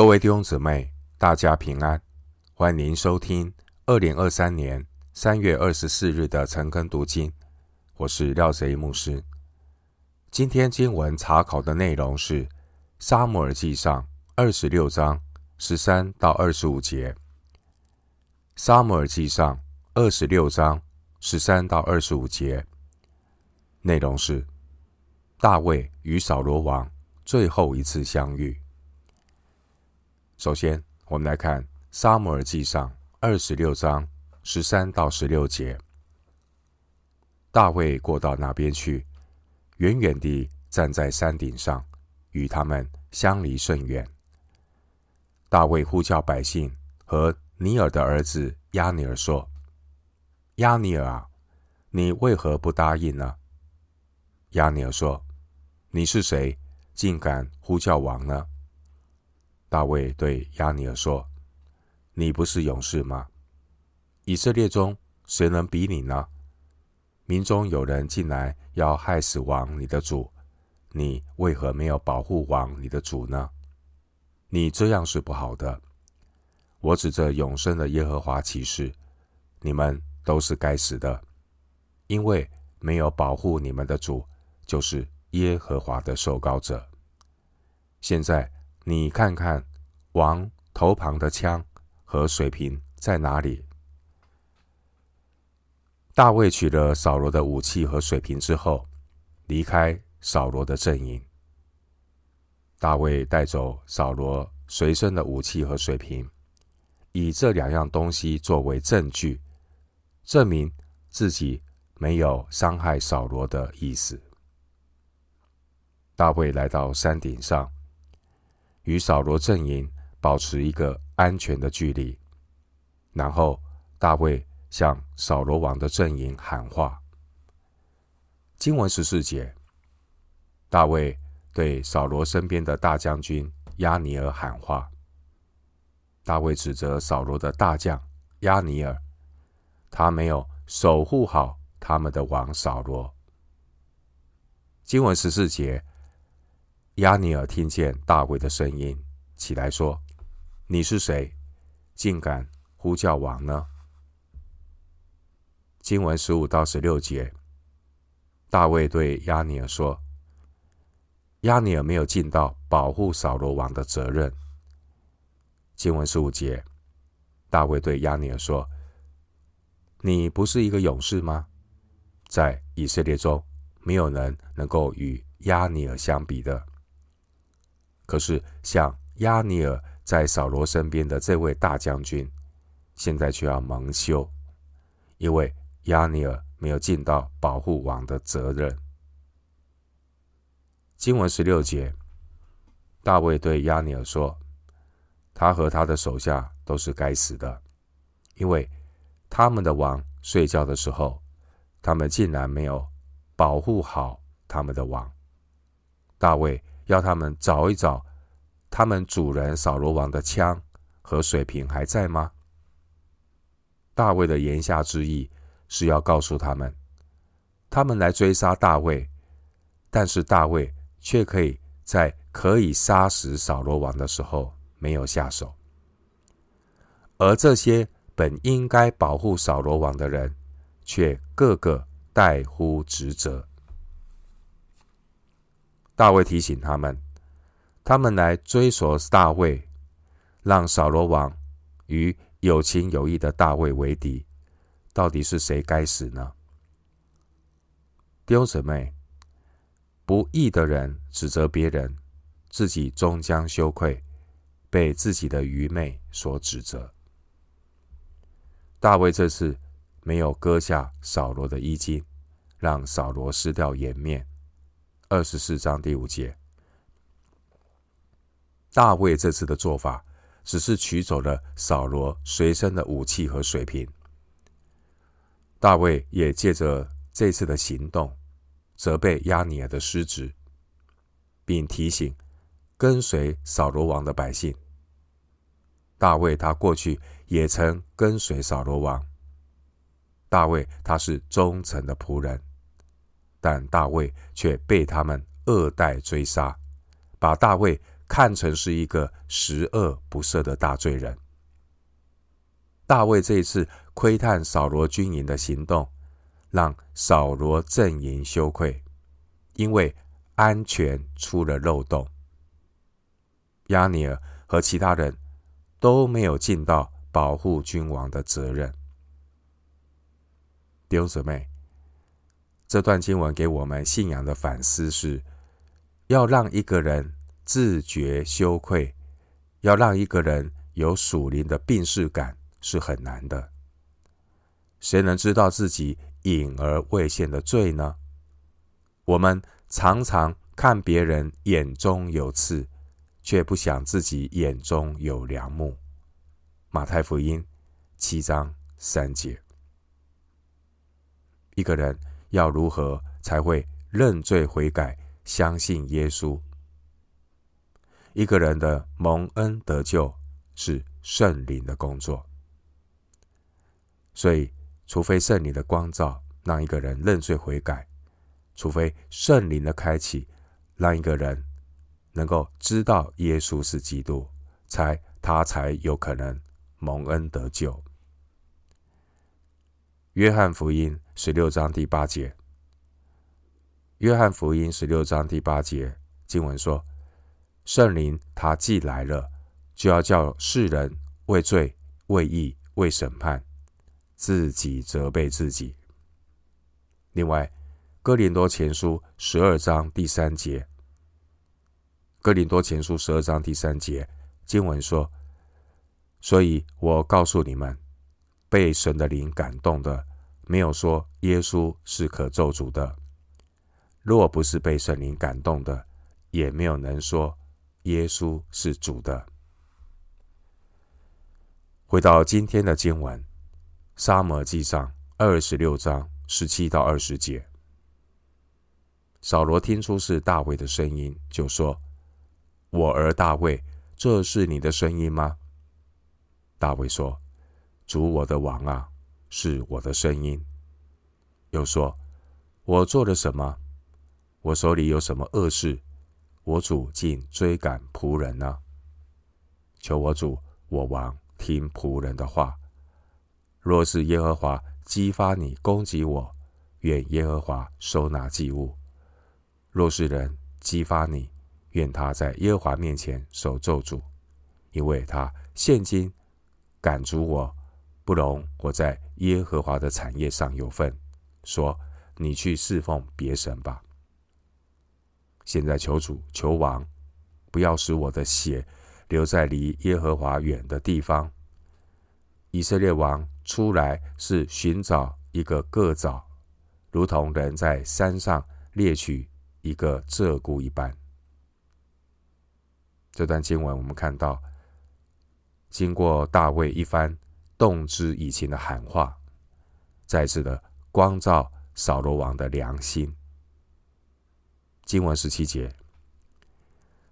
各位弟兄姊妹，大家平安，欢迎收听二零二三年三月二十四日的晨更读经。我是廖贼牧师。今天经文查考的内容是《撒母耳记上》二十六章十三到二十五节。《撒母耳记上》二十六章十三到二十五节内容是大卫与扫罗王最后一次相遇。首先，我们来看《撒母耳记上》二十六章十三到十六节。大卫过到那边去，远远地站在山顶上，与他们相离甚远。大卫呼叫百姓和尼尔的儿子亚尼尔说：“亚尼尔啊，你为何不答应呢？”亚尼尔说：“你是谁，竟敢呼叫王呢？”大卫对亚尼尔说：“你不是勇士吗？以色列中谁能比你呢？民中有人进来要害死王你的主，你为何没有保护王你的主呢？你这样是不好的。我指着永生的耶和华起誓，你们都是该死的，因为没有保护你们的主，就是耶和华的受膏者。现在。”你看看，王头旁的枪和水瓶在哪里？大卫取了扫罗的武器和水瓶之后，离开扫罗的阵营。大卫带走扫罗随身的武器和水瓶，以这两样东西作为证据，证明自己没有伤害扫罗的意思。大卫来到山顶上。与扫罗阵营保持一个安全的距离，然后大卫向扫罗王的阵营喊话。经文十四节，大卫对扫罗身边的大将军押尼尔喊话。大卫指责扫罗的大将押尼尔，他没有守护好他们的王扫罗。经文十四节。押尼尔听见大卫的声音，起来说：“你是谁？竟敢呼叫王呢？”经文十五到十六节，大卫对押尼尔说：“押尼尔没有尽到保护扫罗王的责任。”经文十五节，大卫对押尼尔说：“你不是一个勇士吗？在以色列中，没有人能够与押尼尔相比的。”可是，像亚尼尔在扫罗身边的这位大将军，现在却要蒙羞，因为亚尼尔没有尽到保护王的责任。经文十六节，大卫对亚尼尔说：“他和他的手下都是该死的，因为他们的王睡觉的时候，他们竟然没有保护好他们的王。”大卫。要他们找一找，他们主人扫罗王的枪和水瓶还在吗？大卫的言下之意是要告诉他们，他们来追杀大卫，但是大卫却可以在可以杀死扫罗王的时候没有下手，而这些本应该保护扫罗王的人，却个个怠忽职责。大卫提醒他们，他们来追索大卫，让扫罗王与有情有义的大卫为敌，到底是谁该死呢？弟兄姊妹，不义的人指责别人，自己终将羞愧，被自己的愚昧所指责。大卫这次没有割下扫罗的衣襟，让扫罗失掉颜面。二十四章第五节，大卫这次的做法只是取走了扫罗随身的武器和水瓶。大卫也借着这次的行动，责备押尼珥的失职，并提醒跟随扫罗王的百姓。大卫他过去也曾跟随扫罗王，大卫他是忠诚的仆人。但大卫却被他们恶待追杀，把大卫看成是一个十恶不赦的大罪人。大卫这一次窥探扫罗军营的行动，让扫罗阵营羞愧，因为安全出了漏洞。押尼尔和其他人都没有尽到保护君王的责任。弟兄姊妹，这段经文给我们信仰的反思是：要让一个人自觉羞愧，要让一个人有属灵的病逝感，是很难的。谁能知道自己隐而未现的罪呢？我们常常看别人眼中有刺，却不想自己眼中有梁木。马太福音七章三节。一个人要如何才会认罪悔改、相信耶稣？一个人的蒙恩得救是圣灵的工作，所以除非圣灵的光照让一个人认罪悔改，除非圣灵的开启让一个人能够知道耶稣是基督，才他才有可能蒙恩得救。约翰福音十六章第八节。约翰福音十六章第八节经文说：“圣灵他既来了，就要叫世人为罪、为义、为审判，自己责备自己。”另外，哥林多前书十二章第三节。哥林多前书十二章第三节经文说：“所以我告诉你们。”被神的灵感动的，没有说耶稣是可咒诅的；若不是被圣灵感动的，也没有能说耶稣是主的。回到今天的经文，《撒摩记上》二十六章十七到二十节，扫罗听出是大卫的声音，就说：“我儿大卫，这是你的声音吗？”大卫说。主我的王啊，是我的声音。又说：“我做了什么？我手里有什么恶事？我主竟追赶仆人呢？求我主我王听仆人的话。若是耶和华激发你攻击我，愿耶和华收纳祭物；若是人激发你，愿他在耶和华面前受咒诅，因为他现今赶逐我。”不容我在耶和华的产业上有份，说你去侍奉别神吧。现在求主求王，不要使我的血流在离耶和华远的地方。以色列王出来是寻找一个个枣，如同人在山上猎取一个鹧鸪一般。这段经文我们看到，经过大卫一番。动之以情的喊话，再次的光照扫罗王的良心。经文十七节，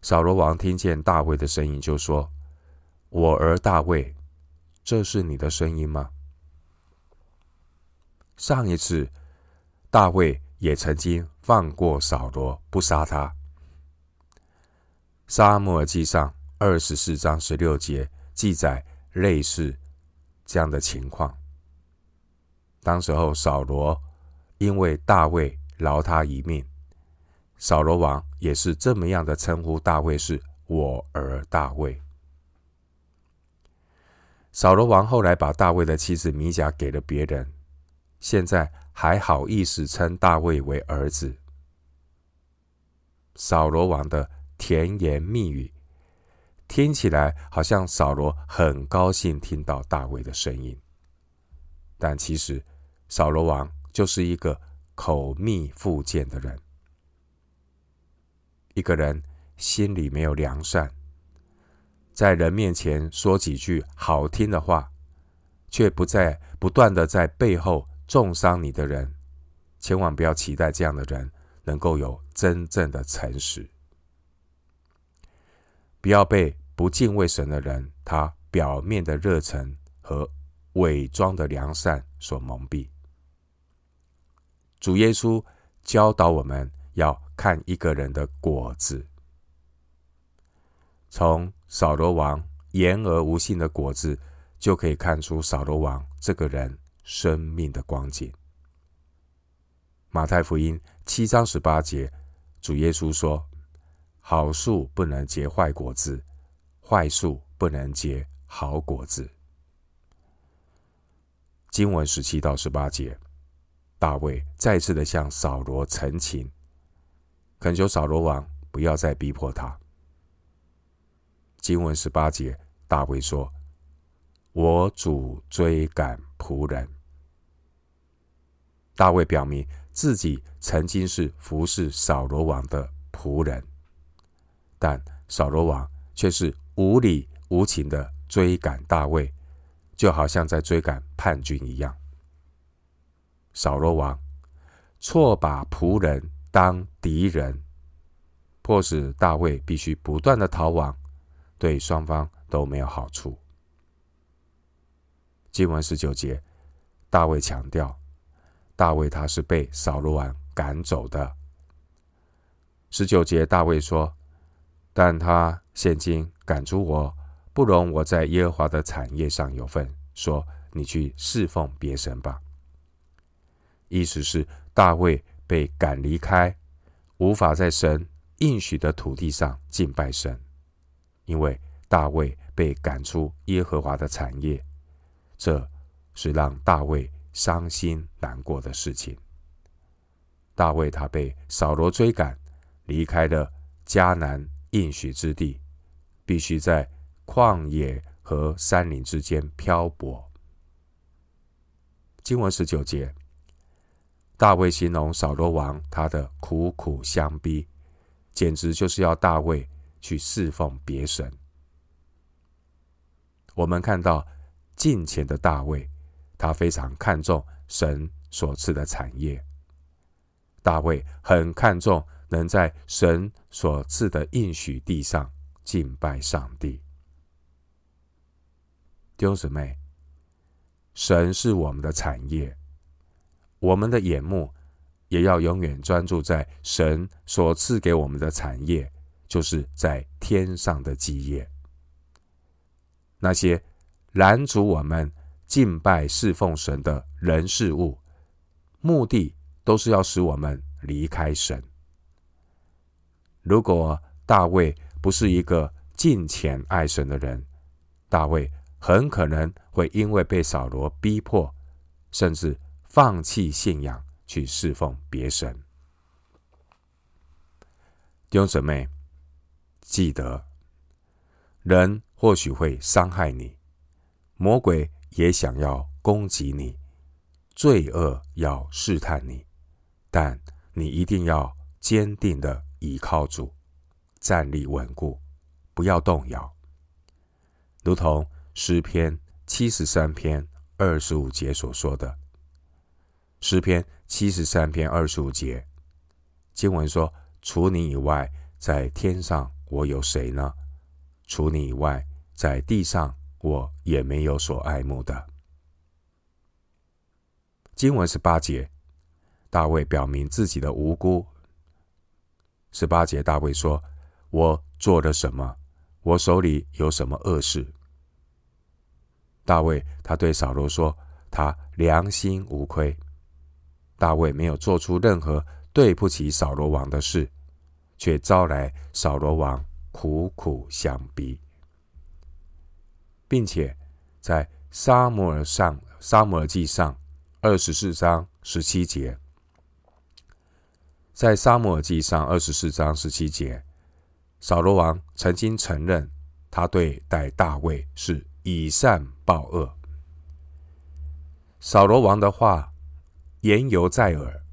扫罗王听见大卫的声音，就说：“我儿大卫，这是你的声音吗？”上一次，大卫也曾经放过扫罗，不杀他。撒母耳记上二十四章十六节记载类似。这样的情况，当时候扫罗因为大卫饶他一命，扫罗王也是这么样的称呼大卫是我儿大卫。扫罗王后来把大卫的妻子米甲给了别人，现在还好意思称大卫为儿子。扫罗王的甜言蜜语。听起来好像扫罗很高兴听到大卫的声音，但其实扫罗王就是一个口蜜腹剑的人。一个人心里没有良善，在人面前说几句好听的话，却不在不断的在背后中伤你的人，千万不要期待这样的人能够有真正的诚实。不要被不敬畏神的人，他表面的热忱和伪装的良善所蒙蔽。主耶稣教导我们要看一个人的果子。从扫罗王言而无信的果子，就可以看出扫罗王这个人生命的光景。马太福音七章十八节，主耶稣说：“好树不能结坏果子，坏树不能结好果子。”经文十七到十八节，大卫再次的向扫罗陈情，恳求扫罗王不要再逼迫他。经文十八节，大卫说：“我主追赶仆人。”大卫表明自己曾经是服侍扫罗王的仆人，但扫罗王却是无理无情的追赶大卫，就好像在追赶叛军一样。扫罗王错把仆人当敌人，迫使大卫必须不断的逃亡。对双方都没有好处。经文十九节，大卫强调，大卫他是被扫罗王赶走的。十九节，大卫说：“但他现今赶出我，不容我在耶和华的产业上有份。说你去侍奉别神吧。”意思是大卫被赶离开，无法在神应许的土地上敬拜神。因为大卫被赶出耶和华的产业，这是让大卫伤心难过的事情。大卫他被扫罗追赶，离开了迦南应许之地，必须在旷野和山林之间漂泊。经文十九节，大卫形容扫罗王他的苦苦相逼，简直就是要大卫。去侍奉别神。我们看到近前的大卫，他非常看重神所赐的产业。大卫很看重能在神所赐的应许地上敬拜上帝。丢姊妹，神是我们的产业，我们的眼目也要永远专注在神所赐给我们的产业。就是在天上的基业，那些拦阻我们敬拜侍奉神的人事物，目的都是要使我们离开神。如果大卫不是一个敬虔爱神的人，大卫很可能会因为被扫罗逼迫，甚至放弃信仰去侍奉别神。弟兄姊妹。记得，人或许会伤害你，魔鬼也想要攻击你，罪恶要试探你，但你一定要坚定的倚靠主，站立稳固，不要动摇。如同诗篇七十三篇二十五节所说的，诗篇七十三篇二十五节经文说：“除你以外，在天上。”我有谁呢？除你以外，在地上我也没有所爱慕的。经文十八节，大卫表明自己的无辜。十八节，大卫说：“我做了什么？我手里有什么恶事？”大卫他对扫罗说：“他良心无亏。”大卫没有做出任何对不起扫罗王的事。却招来扫罗王苦苦相逼，并且在撒母耳上、撒母耳记上二十四章十七节，在撒母耳记上二十四章十七节，扫罗王曾经承认他对待大卫是以善报恶。扫罗王的话言犹在耳，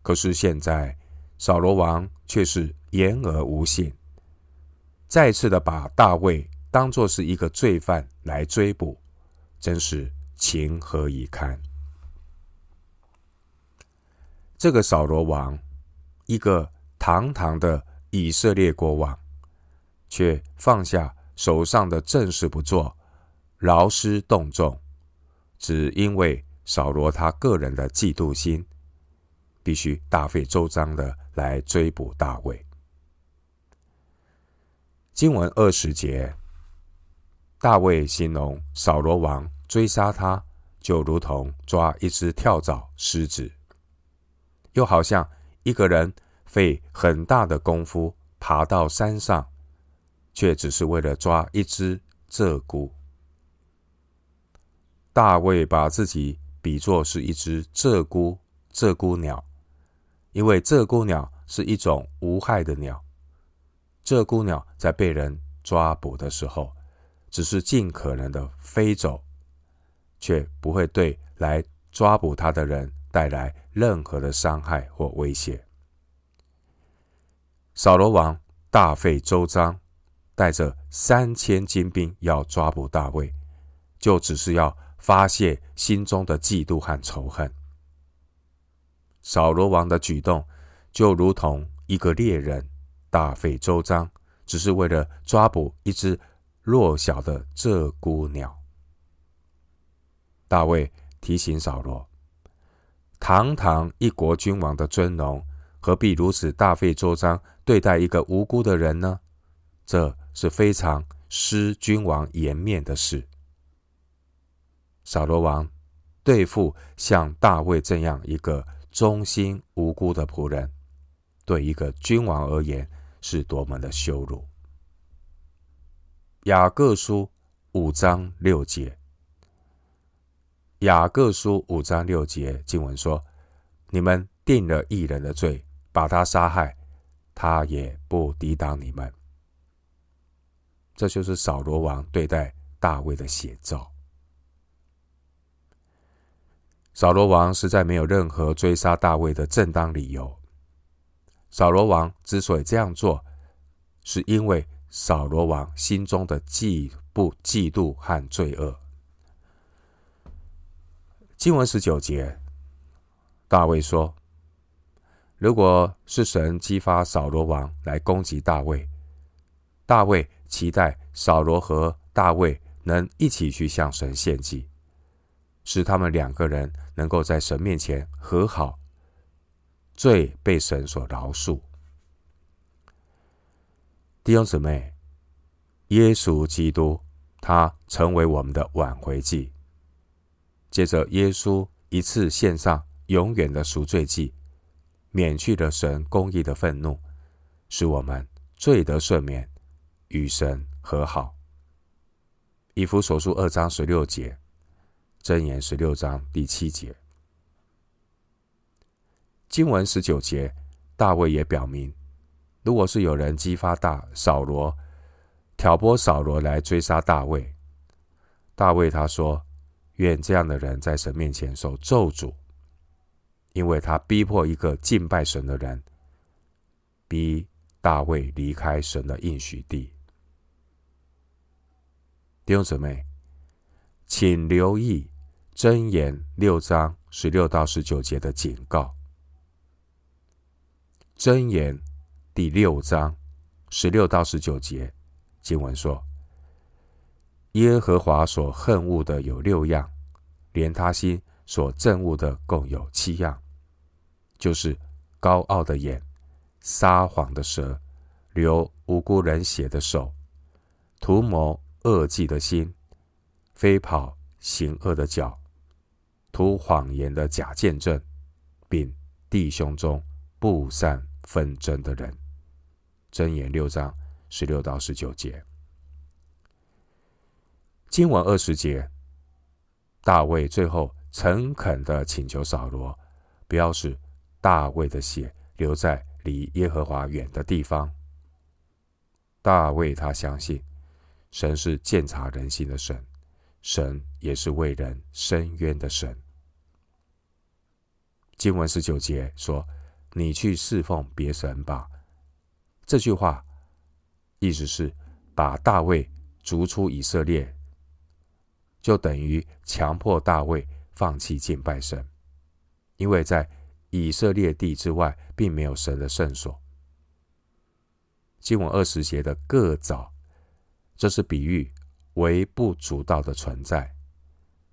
可是现在。扫罗王却是言而无信，再次的把大卫当作是一个罪犯来追捕，真是情何以堪！这个扫罗王，一个堂堂的以色列国王，却放下手上的正事不做，劳师动众，只因为扫罗他个人的嫉妒心，必须大费周章的。来追捕大卫。经文二十节，大卫形容扫罗王追杀他，就如同抓一只跳蚤狮子，又好像一个人费很大的功夫爬到山上，却只是为了抓一只鹧鸪。大卫把自己比作是一只鹧鸪，鹧鸪鸟，因为鹧鸪鸟是一种无害的鸟。鹧鸪鸟在被人抓捕的时候，只是尽可能的飞走，却不会对来抓捕它的人带来任何的伤害或威胁。扫罗王大费周章，带着三千精兵要抓捕大卫，就只是要发泄心中的嫉妒和仇恨。扫罗王的举动就如同一个猎人。大费周章，只是为了抓捕一只弱小的鹧鸪鸟。大卫提醒扫罗：堂堂一国君王的尊荣，何必如此大费周章对待一个无辜的人呢？这是非常失君王颜面的事。扫罗王对付像大卫这样一个忠心无辜的仆人，对一个君王而言，是多么的羞辱！雅各书五章六节，雅各书五章六节经文说：“你们定了异人的罪，把他杀害，他也不抵挡你们。”这就是扫罗王对待大卫的写照。扫罗王实在没有任何追杀大卫的正当理由。扫罗王之所以这样做，是因为扫罗王心中的嫉不嫉妒和罪恶。经文十九节，大卫说：“如果是神激发扫罗王来攻击大卫，大卫期待扫罗和大卫能一起去向神献祭，使他们两个人能够在神面前和好。”罪被神所饶恕，弟兄姊妹，耶稣基督他成为我们的挽回祭。借着耶稣一次献上永远的赎罪祭，免去了神公义的愤怒，使我们罪得赦免，与神和好。以弗所书二章十六节，箴言十六章第七节。经文十九节，大卫也表明，如果是有人激发大扫罗挑拨扫罗来追杀大卫，大卫他说：“愿这样的人在神面前受咒诅，因为他逼迫一个敬拜神的人，逼大卫离开神的应许地。”弟兄姊妹，请留意箴言六章十六到十九节的警告。箴言第六章十六到十九节经文说：“耶和华所恨恶的有六样，连他心所憎恶的共有七样，就是高傲的眼、撒谎的舌、流无辜人血的手、图谋恶计的心、飞跑行恶的脚、图谎言的假见证，并弟兄中。”不善纷争的人，箴言六章十六到十九节，经文二十节，大卫最后诚恳的请求扫罗，不要使大卫的血流在离耶和华远的地方。大卫他相信，神是鉴察人心的神，神也是为人伸冤的神。经文十九节说。你去侍奉别神吧。这句话意思是把大卫逐出以色列，就等于强迫大卫放弃敬拜神，因为在以色列地之外，并没有神的圣所。经文二十节的各早，这是比喻微不足道的存在，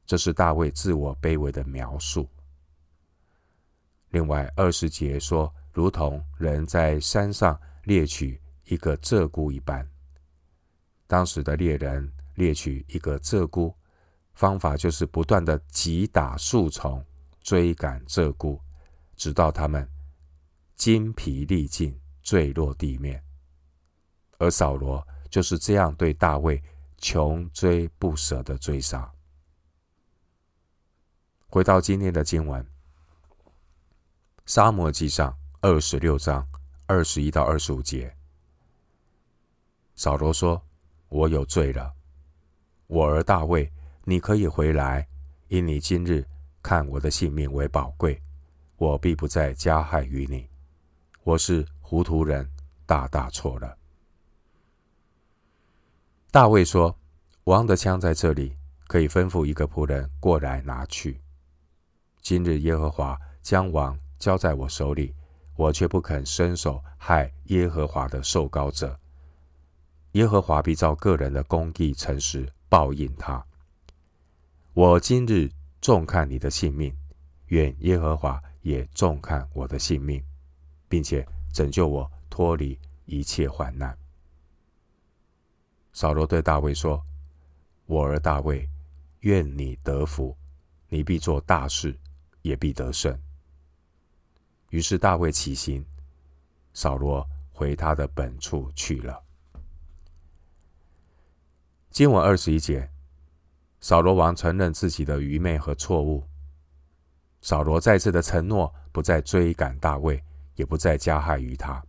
这是大卫自我卑微的描述。另外二十节说，如同人在山上猎取一个鹧鸪一般，当时的猎人猎取一个鹧鸪，方法就是不断的击打树丛，追赶鹧鸪，直到它们筋疲力尽，坠落地面。而扫罗就是这样对大卫穷追不舍的追杀。回到今天的经文，《撒母耳记上》二十六章二十一到二十五节，扫罗说：“我有罪了，我儿大卫，你可以回来，因你今日看我的性命为宝贵，我必不再加害于你。我是糊涂人，大大错了。”大卫说：“王的枪在这里，可以吩咐一个仆人过来拿去。”今日耶和华将王交在我手里，我却不肯伸手害耶和华的受膏者。耶和华必照个人的公义诚实报应他。我今日重看你的性命，愿耶和华也重看我的性命，并且拯救我脱离一切患难。扫罗对大卫说：“我儿大卫，愿你得福，你必做大事。”也必得胜。于是大卫起行，扫罗回他的本处去了。经文二十一节，扫罗王承认自己的愚昧和错误。扫罗再次的承诺，不再追赶大卫，也不再加害于他。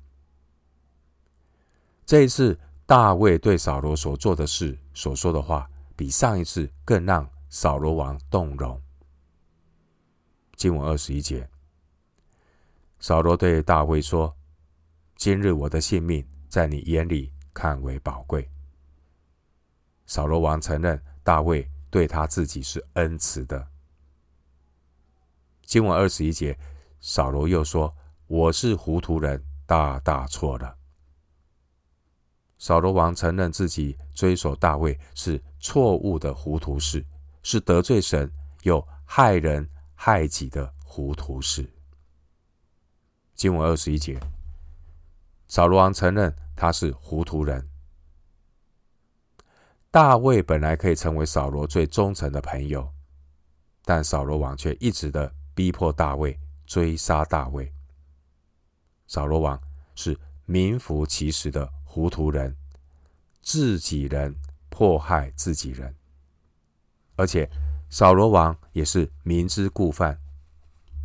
这一次，大卫对扫罗所做的事、所说的话，比上一次更让扫罗王动容。经文二十一节，扫罗对大卫说：“今日我的性命在你眼里看为宝贵。”扫罗王承认大卫对他自己是恩慈的。经文二十一节，扫罗又说：“我是糊涂人，大大错了。”扫罗王承认自己追索大卫是错误的糊涂事，是得罪神又害人。害己的糊涂事。经文二十一节，扫罗王承认他是糊涂人。大卫本来可以成为扫罗最忠诚的朋友，但扫罗王却一直的逼迫大卫追杀大卫。扫罗王是名副其实的糊涂人，自己人迫害自己人，而且。扫罗王也是明知故犯，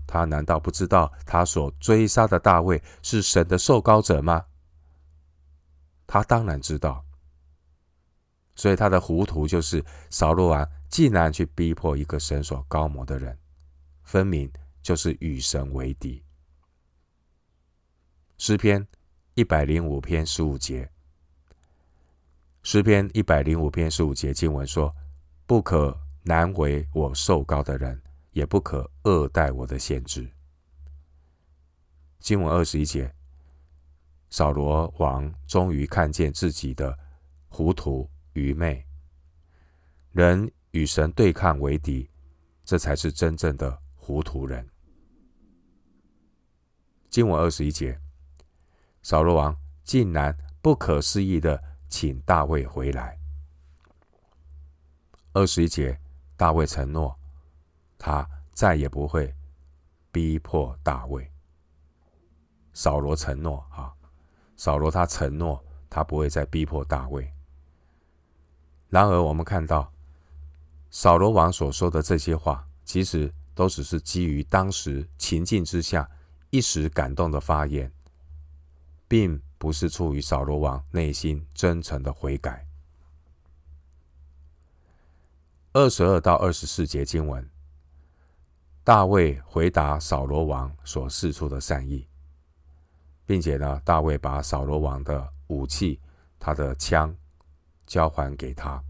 他难道不知道他所追杀的大卫是神的受膏者吗？他当然知道，所以他的糊涂就是扫罗王竟然去逼迫一个神所膏摩的人，分明就是与神为敌。诗篇一百零五篇十五节，诗篇一百零五篇十五节经文说：“不可。”难为我受膏的人，也不可恶待我的先知。经文二十一节，扫罗王终于看见自己的糊涂愚昧，人与神对抗为敌，这才是真正的糊涂人。经文二十一节，扫罗王竟然不可思议的请大卫回来。二十一节。大卫承诺，他再也不会逼迫大卫。扫罗承诺啊，扫罗他承诺，他不会再逼迫大卫。然而，我们看到扫罗王所说的这些话，其实都只是基于当时情境之下一时感动的发言，并不是出于扫罗王内心真诚的悔改。二十二到二十四节经文，大卫回答扫罗王所示出的善意，并且呢，大卫把扫罗王的武器，他的枪交还给他。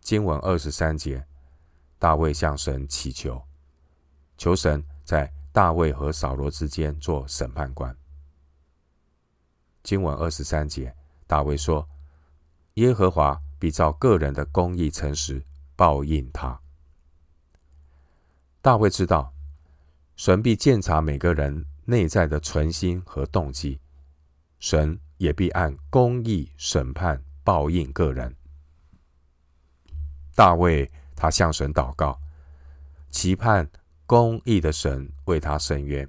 经文二十三节，大卫向神祈求，求神在大卫和扫罗之间做审判官。经文二十三节，大卫说：“耶和华。”必照个人的公义诚实报应他。大卫知道，神必鉴察每个人内在的存心和动机，神也必按公义审判报应个人。大卫他向神祷告，期盼公义的神为他伸冤。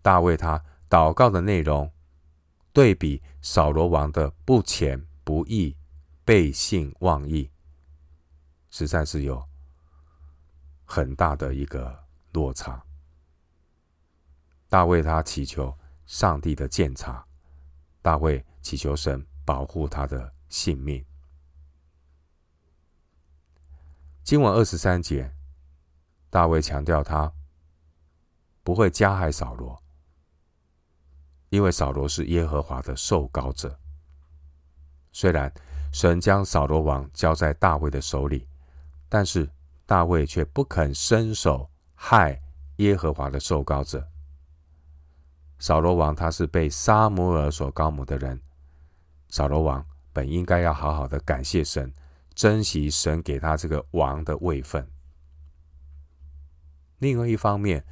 大卫他祷告的内容，对比扫罗王的不虔不义、背信忘义，实在是有很大的一个落差。大卫他祈求上帝的鉴察，大卫祈求神保护他的性命。经文二十三节，大卫强调他不会加害扫罗，因为扫罗是耶和华的受膏者。虽然神将扫罗王交在大卫的手里，但是大卫却不肯伸手害耶和华的受膏者。扫罗王他是被撒母耳所膏抹的人，扫罗王本应该要好好的感谢神，珍惜神给他这个王的位分。另外一方面，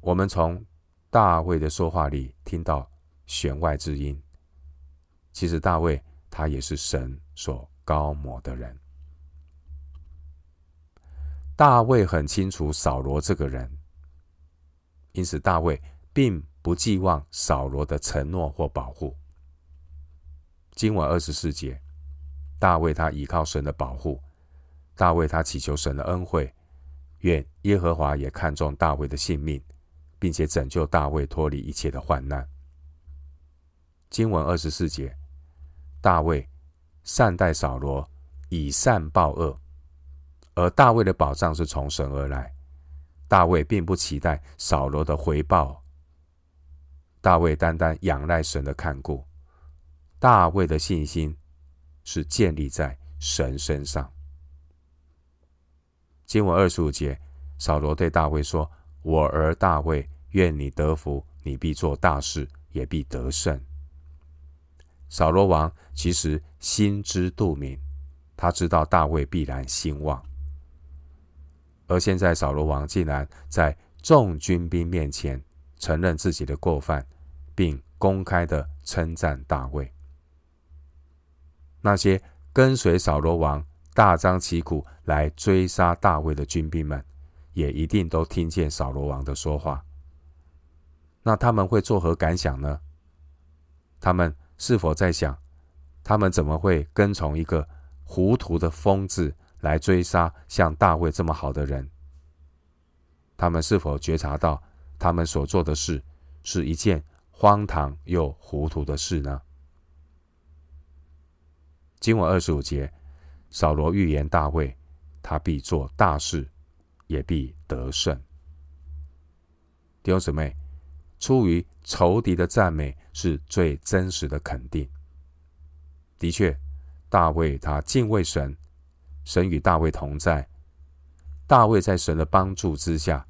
我们从大卫的说话里听到弦外之音，其实大卫他也是神所高抹的人。大卫很清楚扫罗这个人，因此大卫并不寄望扫罗的承诺或保护。经文二十四节，大卫他依靠神的保护，大卫他祈求神的恩惠，愿耶和华也看重大卫的性命，并且拯救大卫脱离一切的患难。经文二十四节，大卫善待扫罗，以善报恶，而大卫的保障是从神而来，大卫并不期待扫罗的回报。大卫单单仰赖神的看顾，大卫的信心是建立在神身上。经文二十五节，扫罗对大卫说：“我儿大卫，愿你得福，你必做大事，也必得胜。”扫罗王其实心知肚明，他知道大卫必然兴旺，而现在扫罗王竟然在众军兵面前。承认自己的过犯，并公开的称赞大卫。那些跟随扫罗王大张旗鼓来追杀大卫的军兵们，也一定都听见扫罗王的说话。那他们会作何感想呢？他们是否在想，他们怎么会跟从一个糊涂的疯子来追杀像大卫这么好的人？他们是否觉察到？他们所做的事是一件荒唐又糊涂的事呢？经文二十五节，扫罗预言大卫，他必做大事，也必得胜。弟兄姊妹，出于仇敌的赞美是最真实的肯定。的确，大卫他敬畏神，神与大卫同在，大卫在神的帮助之下。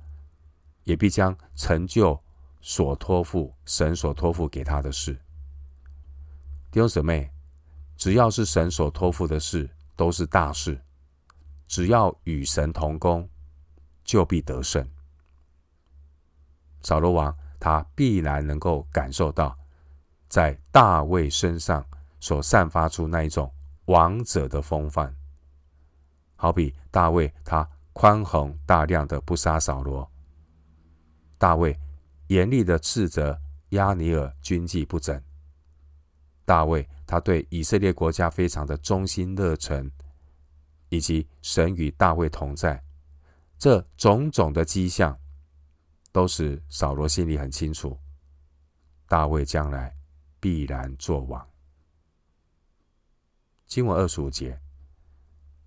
也必将成就所托付神所托付给他的事。弟兄姊妹，只要是神所托付的事，都是大事。只要与神同工，就必得胜。扫罗王他必然能够感受到，在大卫身上所散发出那一种王者的风范，好比大卫他宽宏大量的不杀扫罗。大卫严厉的斥责押尼尔军纪不整。大卫他对以色列国家非常的忠心热诚，以及神与大卫同在，这种种的迹象，都使扫罗心里很清楚，大卫将来必然作王。经文二十五节，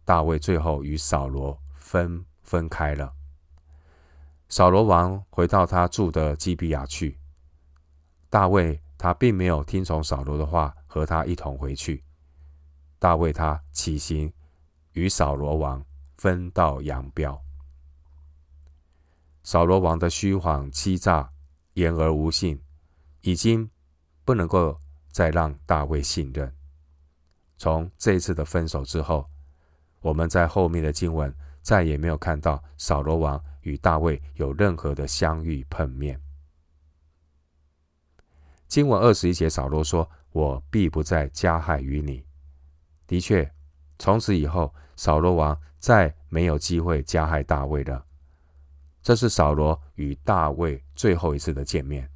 大卫最后与扫罗分分开了。扫罗王回到他住的基比亚去，大卫他并没有听从扫罗的话，和他一同回去。大卫他起行，与扫罗王分道扬镳。扫罗王的虚谎欺诈、言而无信，已经不能够再让大卫信任。从这次的分手之后，我们在后面的经文再也没有看到扫罗王。与大卫有任何的相遇碰面。经文二十一节，扫罗说：“我必不再加害于你。”的确，从此以后，扫罗王再没有机会加害大卫了。这是扫罗与大卫最后一次的见面。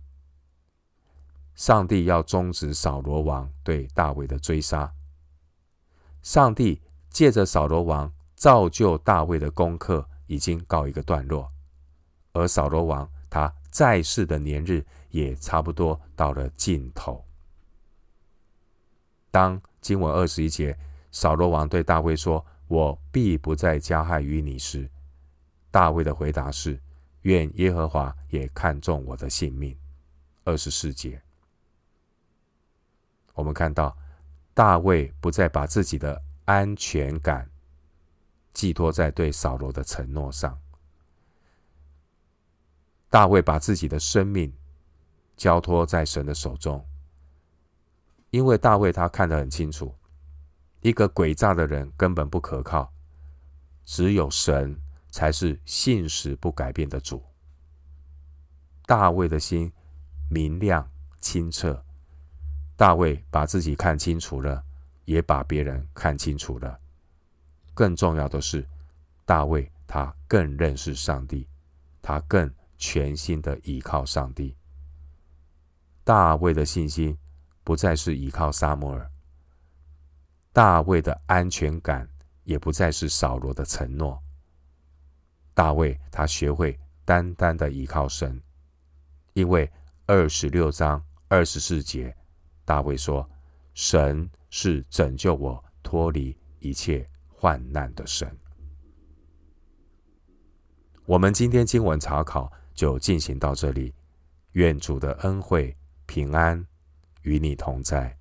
上帝要终止扫罗王对大卫的追杀。上帝借着扫罗王造就大卫的功课已经告一个段落，而扫罗王他在世的年日也差不多到了尽头。当经文二十一节，扫罗王对大卫说：“我必不再加害于你时。”大卫的回答是：“愿耶和华也看重我的性命。”二十四节，我们看到大卫不再把自己的安全感寄托在对扫罗的承诺上。大卫把自己的生命交托在神的手中，因为大卫他看得很清楚，一个诡诈的人根本不可靠，只有神。才是信实不改变的主。大卫的心明亮清澈，大卫把自己看清楚了，也把别人看清楚了。更重要的是，大卫他更认识上帝，他更全心的依靠上帝。大卫的信心不再是依靠撒母耳，大卫的安全感也不再是扫罗的承诺。大卫他学会单单的依靠神，因为二十六章二十四节，大卫说：“神是拯救我脱离一切患难的神。”我们今天经文查考就进行到这里，愿主的恩惠平安与你同在。